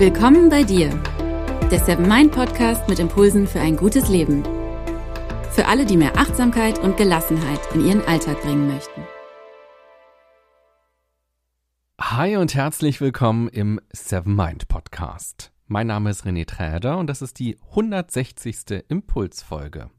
Willkommen bei dir, der Seven Mind Podcast mit Impulsen für ein gutes Leben. Für alle, die mehr Achtsamkeit und Gelassenheit in ihren Alltag bringen möchten. Hi und herzlich willkommen im Seven Mind Podcast. Mein Name ist René Träder und das ist die 160. Impulsfolge.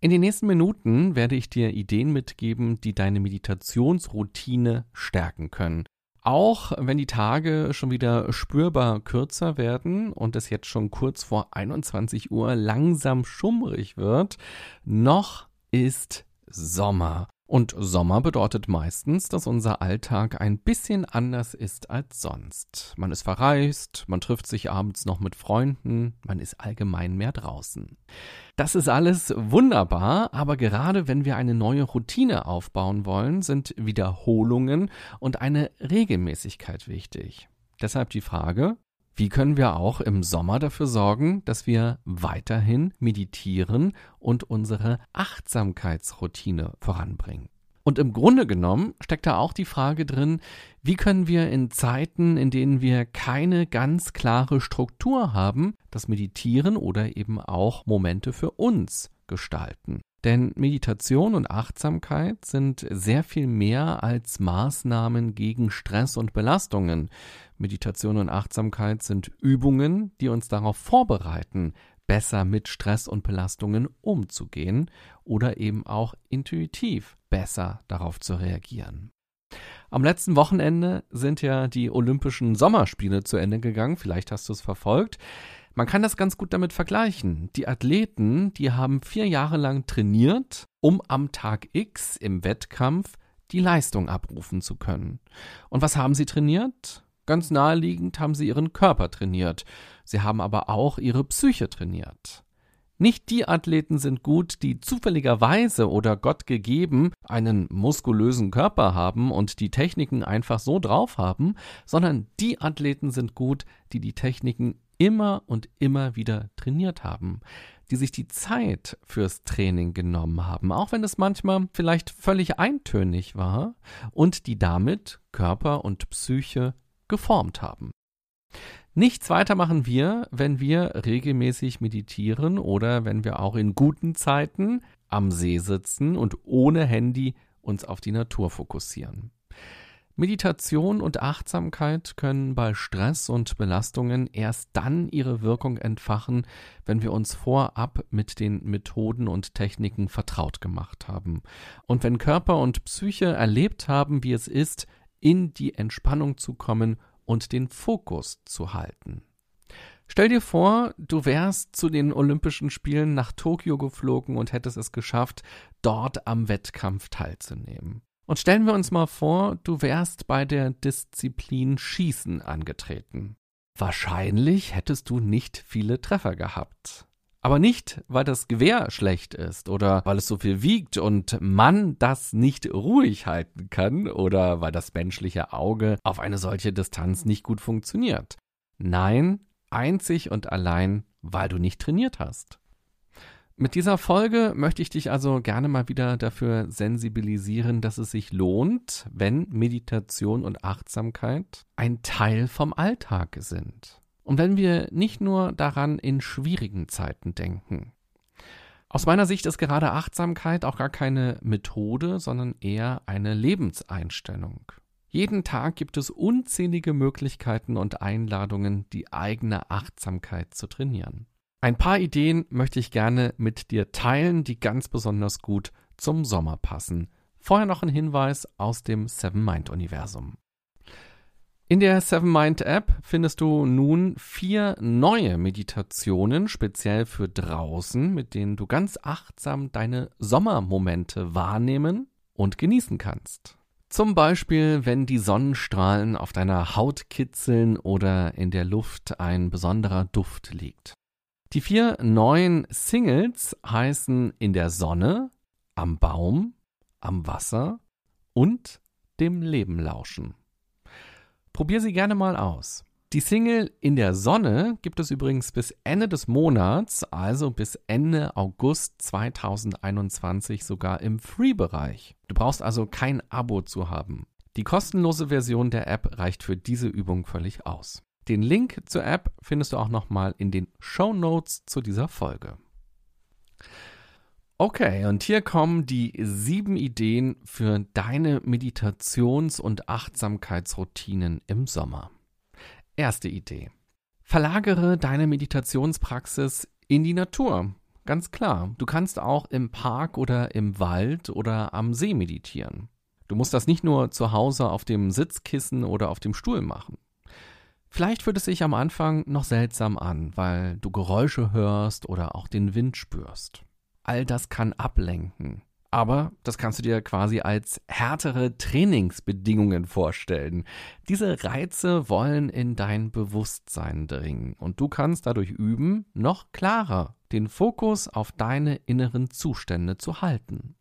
In den nächsten Minuten werde ich dir Ideen mitgeben, die deine Meditationsroutine stärken können auch wenn die Tage schon wieder spürbar kürzer werden und es jetzt schon kurz vor 21 Uhr langsam schummrig wird, noch ist Sommer. Und Sommer bedeutet meistens, dass unser Alltag ein bisschen anders ist als sonst. Man ist verreist, man trifft sich abends noch mit Freunden, man ist allgemein mehr draußen. Das ist alles wunderbar, aber gerade wenn wir eine neue Routine aufbauen wollen, sind Wiederholungen und eine Regelmäßigkeit wichtig. Deshalb die Frage, wie können wir auch im Sommer dafür sorgen, dass wir weiterhin meditieren und unsere Achtsamkeitsroutine voranbringen? Und im Grunde genommen steckt da auch die Frage drin, wie können wir in Zeiten, in denen wir keine ganz klare Struktur haben, das Meditieren oder eben auch Momente für uns gestalten? Denn Meditation und Achtsamkeit sind sehr viel mehr als Maßnahmen gegen Stress und Belastungen. Meditation und Achtsamkeit sind Übungen, die uns darauf vorbereiten, besser mit Stress und Belastungen umzugehen oder eben auch intuitiv besser darauf zu reagieren. Am letzten Wochenende sind ja die Olympischen Sommerspiele zu Ende gegangen, vielleicht hast du es verfolgt. Man kann das ganz gut damit vergleichen. Die Athleten, die haben vier Jahre lang trainiert, um am Tag X im Wettkampf die Leistung abrufen zu können. Und was haben sie trainiert? Ganz naheliegend haben sie ihren Körper trainiert. Sie haben aber auch ihre Psyche trainiert. Nicht die Athleten sind gut, die zufälligerweise oder Gott gegeben einen muskulösen Körper haben und die Techniken einfach so drauf haben, sondern die Athleten sind gut, die die Techniken immer und immer wieder trainiert haben, die sich die Zeit fürs Training genommen haben, auch wenn es manchmal vielleicht völlig eintönig war, und die damit Körper und Psyche geformt haben. Nichts weiter machen wir, wenn wir regelmäßig meditieren oder wenn wir auch in guten Zeiten am See sitzen und ohne Handy uns auf die Natur fokussieren. Meditation und Achtsamkeit können bei Stress und Belastungen erst dann ihre Wirkung entfachen, wenn wir uns vorab mit den Methoden und Techniken vertraut gemacht haben und wenn Körper und Psyche erlebt haben, wie es ist, in die Entspannung zu kommen und den Fokus zu halten. Stell dir vor, du wärst zu den Olympischen Spielen nach Tokio geflogen und hättest es geschafft, dort am Wettkampf teilzunehmen. Und stellen wir uns mal vor, du wärst bei der Disziplin Schießen angetreten. Wahrscheinlich hättest du nicht viele Treffer gehabt. Aber nicht, weil das Gewehr schlecht ist oder weil es so viel wiegt und man das nicht ruhig halten kann oder weil das menschliche Auge auf eine solche Distanz nicht gut funktioniert. Nein, einzig und allein, weil du nicht trainiert hast. Mit dieser Folge möchte ich dich also gerne mal wieder dafür sensibilisieren, dass es sich lohnt, wenn Meditation und Achtsamkeit ein Teil vom Alltag sind. Und wenn wir nicht nur daran in schwierigen Zeiten denken. Aus meiner Sicht ist gerade Achtsamkeit auch gar keine Methode, sondern eher eine Lebenseinstellung. Jeden Tag gibt es unzählige Möglichkeiten und Einladungen, die eigene Achtsamkeit zu trainieren. Ein paar Ideen möchte ich gerne mit dir teilen, die ganz besonders gut zum Sommer passen. Vorher noch ein Hinweis aus dem Seven Mind Universum. In der Seven Mind App findest du nun vier neue Meditationen speziell für draußen, mit denen du ganz achtsam deine Sommermomente wahrnehmen und genießen kannst. Zum Beispiel, wenn die Sonnenstrahlen auf deiner Haut kitzeln oder in der Luft ein besonderer Duft liegt. Die vier neuen Singles heißen In der Sonne, Am Baum, Am Wasser und Dem Leben lauschen. Probier sie gerne mal aus. Die Single In der Sonne gibt es übrigens bis Ende des Monats, also bis Ende August 2021 sogar im Free-Bereich. Du brauchst also kein Abo zu haben. Die kostenlose Version der App reicht für diese Übung völlig aus. Den Link zur App findest du auch nochmal in den Show Notes zu dieser Folge. Okay, und hier kommen die sieben Ideen für deine Meditations- und Achtsamkeitsroutinen im Sommer. Erste Idee. Verlagere deine Meditationspraxis in die Natur. Ganz klar, du kannst auch im Park oder im Wald oder am See meditieren. Du musst das nicht nur zu Hause auf dem Sitzkissen oder auf dem Stuhl machen. Vielleicht fühlt es sich am Anfang noch seltsam an, weil du Geräusche hörst oder auch den Wind spürst all das kann ablenken. Aber das kannst du dir quasi als härtere Trainingsbedingungen vorstellen. Diese Reize wollen in dein Bewusstsein dringen und du kannst dadurch üben, noch klarer den Fokus auf deine inneren Zustände zu halten.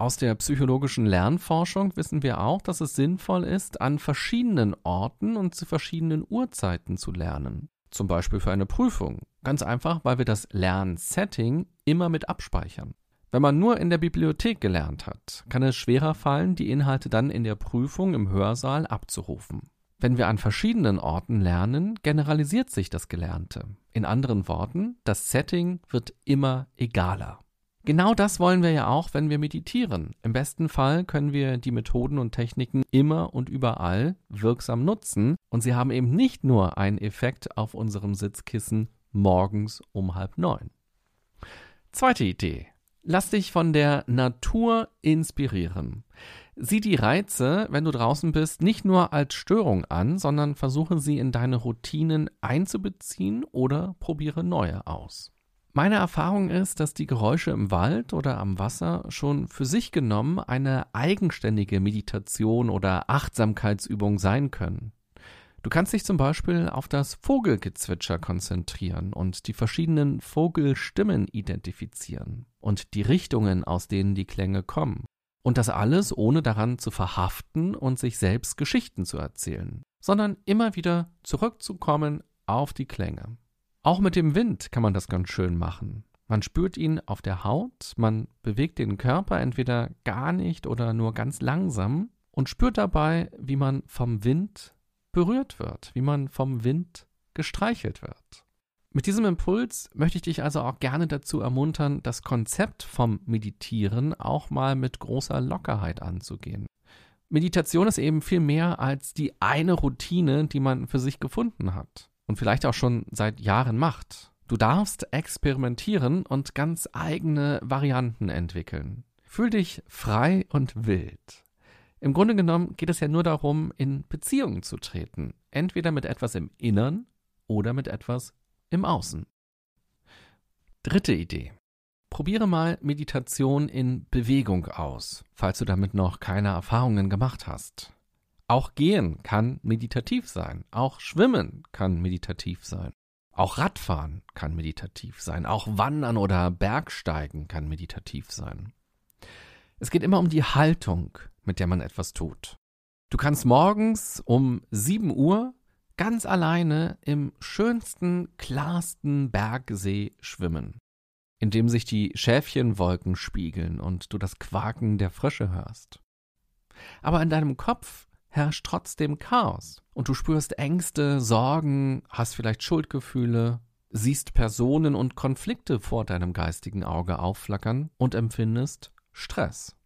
Aus der psychologischen Lernforschung wissen wir auch, dass es sinnvoll ist, an verschiedenen Orten und zu verschiedenen Uhrzeiten zu lernen. Zum Beispiel für eine Prüfung. Ganz einfach, weil wir das Lernsetting immer mit abspeichern. Wenn man nur in der Bibliothek gelernt hat, kann es schwerer fallen, die Inhalte dann in der Prüfung im Hörsaal abzurufen. Wenn wir an verschiedenen Orten lernen, generalisiert sich das Gelernte. In anderen Worten, das Setting wird immer egaler. Genau das wollen wir ja auch, wenn wir meditieren. Im besten Fall können wir die Methoden und Techniken immer und überall wirksam nutzen und sie haben eben nicht nur einen Effekt auf unserem Sitzkissen morgens um halb neun. Zweite Idee. Lass dich von der Natur inspirieren. Sieh die Reize, wenn du draußen bist, nicht nur als Störung an, sondern versuche sie in deine Routinen einzubeziehen oder probiere neue aus. Meine Erfahrung ist, dass die Geräusche im Wald oder am Wasser schon für sich genommen eine eigenständige Meditation oder Achtsamkeitsübung sein können. Du kannst dich zum Beispiel auf das Vogelgezwitscher konzentrieren und die verschiedenen Vogelstimmen identifizieren und die Richtungen, aus denen die Klänge kommen. Und das alles ohne daran zu verhaften und sich selbst Geschichten zu erzählen, sondern immer wieder zurückzukommen auf die Klänge. Auch mit dem Wind kann man das ganz schön machen. Man spürt ihn auf der Haut, man bewegt den Körper entweder gar nicht oder nur ganz langsam und spürt dabei, wie man vom Wind berührt wird, wie man vom Wind gestreichelt wird. Mit diesem Impuls möchte ich dich also auch gerne dazu ermuntern, das Konzept vom Meditieren auch mal mit großer Lockerheit anzugehen. Meditation ist eben viel mehr als die eine Routine, die man für sich gefunden hat und vielleicht auch schon seit Jahren macht. Du darfst experimentieren und ganz eigene Varianten entwickeln. Fühl dich frei und wild. Im Grunde genommen geht es ja nur darum, in Beziehungen zu treten, entweder mit etwas im Innern oder mit etwas im Außen. Dritte Idee. Probiere mal Meditation in Bewegung aus, falls du damit noch keine Erfahrungen gemacht hast. Auch Gehen kann meditativ sein. Auch Schwimmen kann meditativ sein. Auch Radfahren kann meditativ sein. Auch Wandern oder Bergsteigen kann meditativ sein. Es geht immer um die Haltung, mit der man etwas tut. Du kannst morgens um 7 Uhr ganz alleine im schönsten, klarsten Bergsee schwimmen, in dem sich die Schäfchenwolken spiegeln und du das Quaken der Frösche hörst. Aber in deinem Kopf herrscht trotzdem Chaos. Und du spürst Ängste, Sorgen, hast vielleicht Schuldgefühle, siehst Personen und Konflikte vor deinem geistigen Auge aufflackern und empfindest Stress.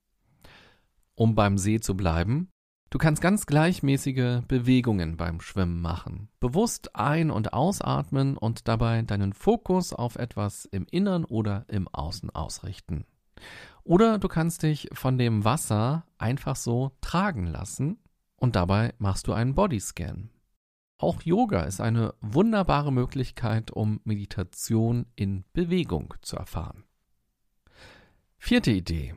Um beim See zu bleiben, du kannst ganz gleichmäßige Bewegungen beim Schwimmen machen. Bewusst ein- und ausatmen und dabei deinen Fokus auf etwas im Innern oder im Außen ausrichten. Oder du kannst dich von dem Wasser einfach so tragen lassen und dabei machst du einen Bodyscan. Auch Yoga ist eine wunderbare Möglichkeit, um Meditation in Bewegung zu erfahren. Vierte Idee.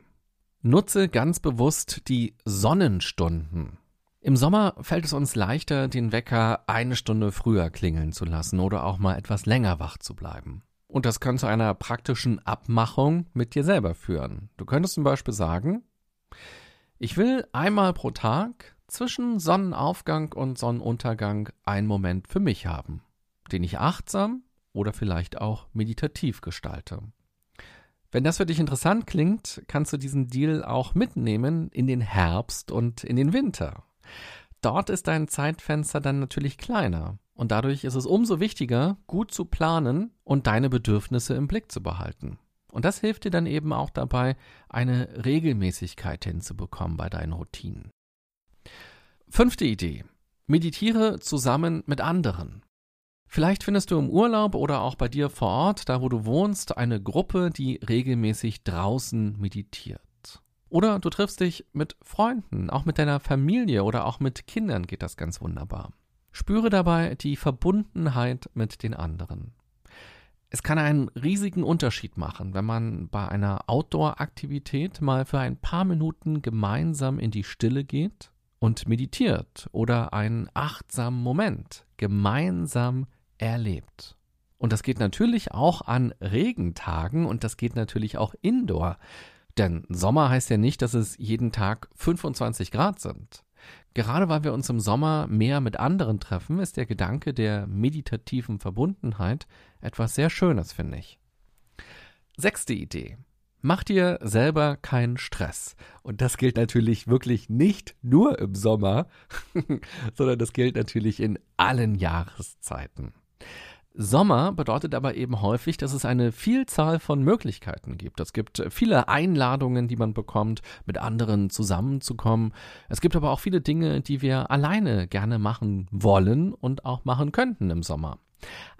Nutze ganz bewusst die Sonnenstunden. Im Sommer fällt es uns leichter, den Wecker eine Stunde früher klingeln zu lassen oder auch mal etwas länger wach zu bleiben. Und das kann zu einer praktischen Abmachung mit dir selber führen. Du könntest zum Beispiel sagen, ich will einmal pro Tag zwischen Sonnenaufgang und Sonnenuntergang einen Moment für mich haben, den ich achtsam oder vielleicht auch meditativ gestalte. Wenn das für dich interessant klingt, kannst du diesen Deal auch mitnehmen in den Herbst und in den Winter. Dort ist dein Zeitfenster dann natürlich kleiner. Und dadurch ist es umso wichtiger, gut zu planen und deine Bedürfnisse im Blick zu behalten. Und das hilft dir dann eben auch dabei, eine Regelmäßigkeit hinzubekommen bei deinen Routinen. Fünfte Idee. Meditiere zusammen mit anderen. Vielleicht findest du im Urlaub oder auch bei dir vor Ort, da wo du wohnst, eine Gruppe, die regelmäßig draußen meditiert. Oder du triffst dich mit Freunden, auch mit deiner Familie oder auch mit Kindern geht das ganz wunderbar. Spüre dabei die Verbundenheit mit den anderen. Es kann einen riesigen Unterschied machen, wenn man bei einer Outdoor-Aktivität mal für ein paar Minuten gemeinsam in die Stille geht und meditiert oder einen achtsamen Moment gemeinsam erlebt. Und das geht natürlich auch an Regentagen und das geht natürlich auch indoor. Denn Sommer heißt ja nicht, dass es jeden Tag 25 Grad sind. Gerade weil wir uns im Sommer mehr mit anderen treffen, ist der Gedanke der meditativen Verbundenheit etwas sehr Schönes, finde ich. Sechste Idee. Mach dir selber keinen Stress. Und das gilt natürlich wirklich nicht nur im Sommer, sondern das gilt natürlich in allen Jahreszeiten. Sommer bedeutet aber eben häufig, dass es eine Vielzahl von Möglichkeiten gibt. Es gibt viele Einladungen, die man bekommt, mit anderen zusammenzukommen. Es gibt aber auch viele Dinge, die wir alleine gerne machen wollen und auch machen könnten im Sommer.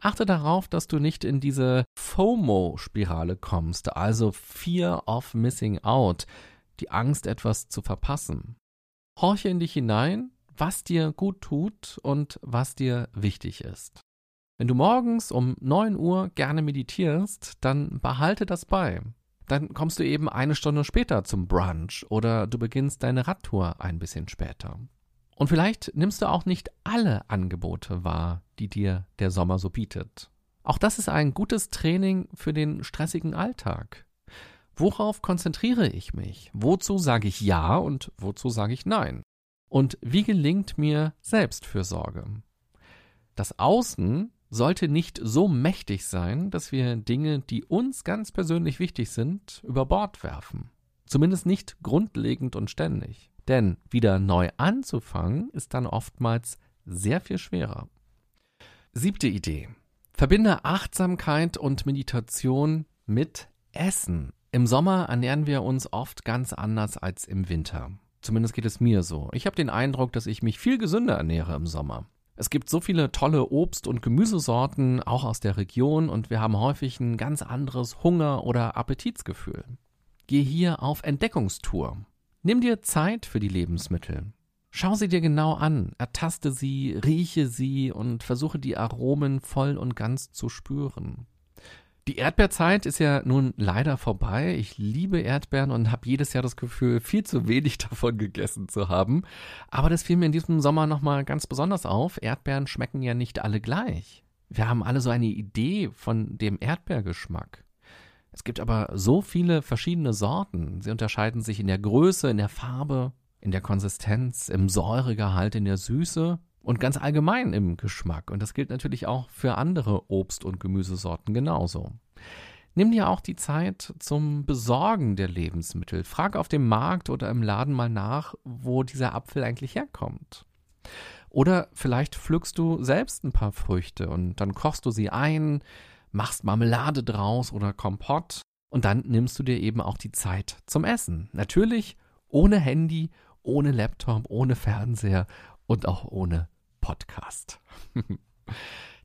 Achte darauf, dass du nicht in diese FOMO-Spirale kommst, also Fear of Missing Out, die Angst, etwas zu verpassen. Horche in dich hinein, was dir gut tut und was dir wichtig ist. Wenn du morgens um 9 Uhr gerne meditierst, dann behalte das bei. Dann kommst du eben eine Stunde später zum Brunch oder du beginnst deine Radtour ein bisschen später. Und vielleicht nimmst du auch nicht alle Angebote wahr, die dir der Sommer so bietet. Auch das ist ein gutes Training für den stressigen Alltag. Worauf konzentriere ich mich? Wozu sage ich Ja und wozu sage ich Nein? Und wie gelingt mir Selbstfürsorge? Das Außen sollte nicht so mächtig sein, dass wir Dinge, die uns ganz persönlich wichtig sind, über Bord werfen. Zumindest nicht grundlegend und ständig. Denn wieder neu anzufangen ist dann oftmals sehr viel schwerer. Siebte Idee. Verbinde Achtsamkeit und Meditation mit Essen. Im Sommer ernähren wir uns oft ganz anders als im Winter. Zumindest geht es mir so. Ich habe den Eindruck, dass ich mich viel gesünder ernähre im Sommer. Es gibt so viele tolle Obst- und Gemüsesorten, auch aus der Region, und wir haben häufig ein ganz anderes Hunger- oder Appetitsgefühl. Geh hier auf Entdeckungstour. Nimm dir Zeit für die Lebensmittel. Schau sie dir genau an, ertaste sie, rieche sie und versuche die Aromen voll und ganz zu spüren. Die Erdbeerzeit ist ja nun leider vorbei. Ich liebe Erdbeeren und habe jedes Jahr das Gefühl, viel zu wenig davon gegessen zu haben. Aber das fiel mir in diesem Sommer nochmal ganz besonders auf. Erdbeeren schmecken ja nicht alle gleich. Wir haben alle so eine Idee von dem Erdbeergeschmack. Es gibt aber so viele verschiedene Sorten. Sie unterscheiden sich in der Größe, in der Farbe, in der Konsistenz, im Säuregehalt, in der Süße und ganz allgemein im Geschmack. Und das gilt natürlich auch für andere Obst- und Gemüsesorten genauso. Nimm dir auch die Zeit zum Besorgen der Lebensmittel. Frag auf dem Markt oder im Laden mal nach, wo dieser Apfel eigentlich herkommt. Oder vielleicht pflückst du selbst ein paar Früchte und dann kochst du sie ein, machst Marmelade draus oder Kompott und dann nimmst du dir eben auch die Zeit zum Essen. Natürlich ohne Handy, ohne Laptop, ohne Fernseher und auch ohne Podcast.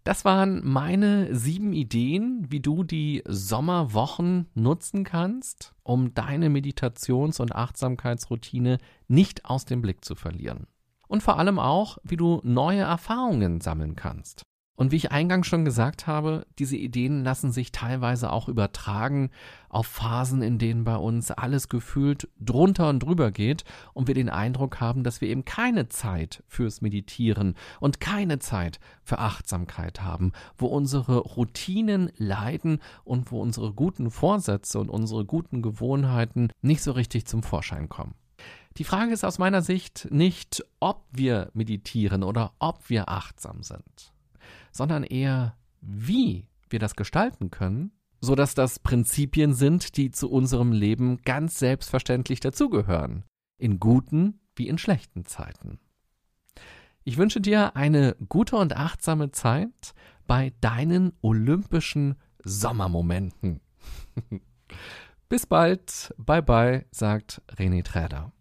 Das waren meine sieben Ideen, wie du die Sommerwochen nutzen kannst, um deine Meditations- und Achtsamkeitsroutine nicht aus dem Blick zu verlieren. Und vor allem auch, wie du neue Erfahrungen sammeln kannst. Und wie ich eingangs schon gesagt habe, diese Ideen lassen sich teilweise auch übertragen auf Phasen, in denen bei uns alles gefühlt drunter und drüber geht und wir den Eindruck haben, dass wir eben keine Zeit fürs Meditieren und keine Zeit für Achtsamkeit haben, wo unsere Routinen leiden und wo unsere guten Vorsätze und unsere guten Gewohnheiten nicht so richtig zum Vorschein kommen. Die Frage ist aus meiner Sicht nicht, ob wir meditieren oder ob wir achtsam sind sondern eher, wie wir das gestalten können, so dass das Prinzipien sind, die zu unserem Leben ganz selbstverständlich dazugehören, in guten wie in schlechten Zeiten. Ich wünsche dir eine gute und achtsame Zeit bei deinen olympischen Sommermomenten. Bis bald. Bye bye, sagt René Träder.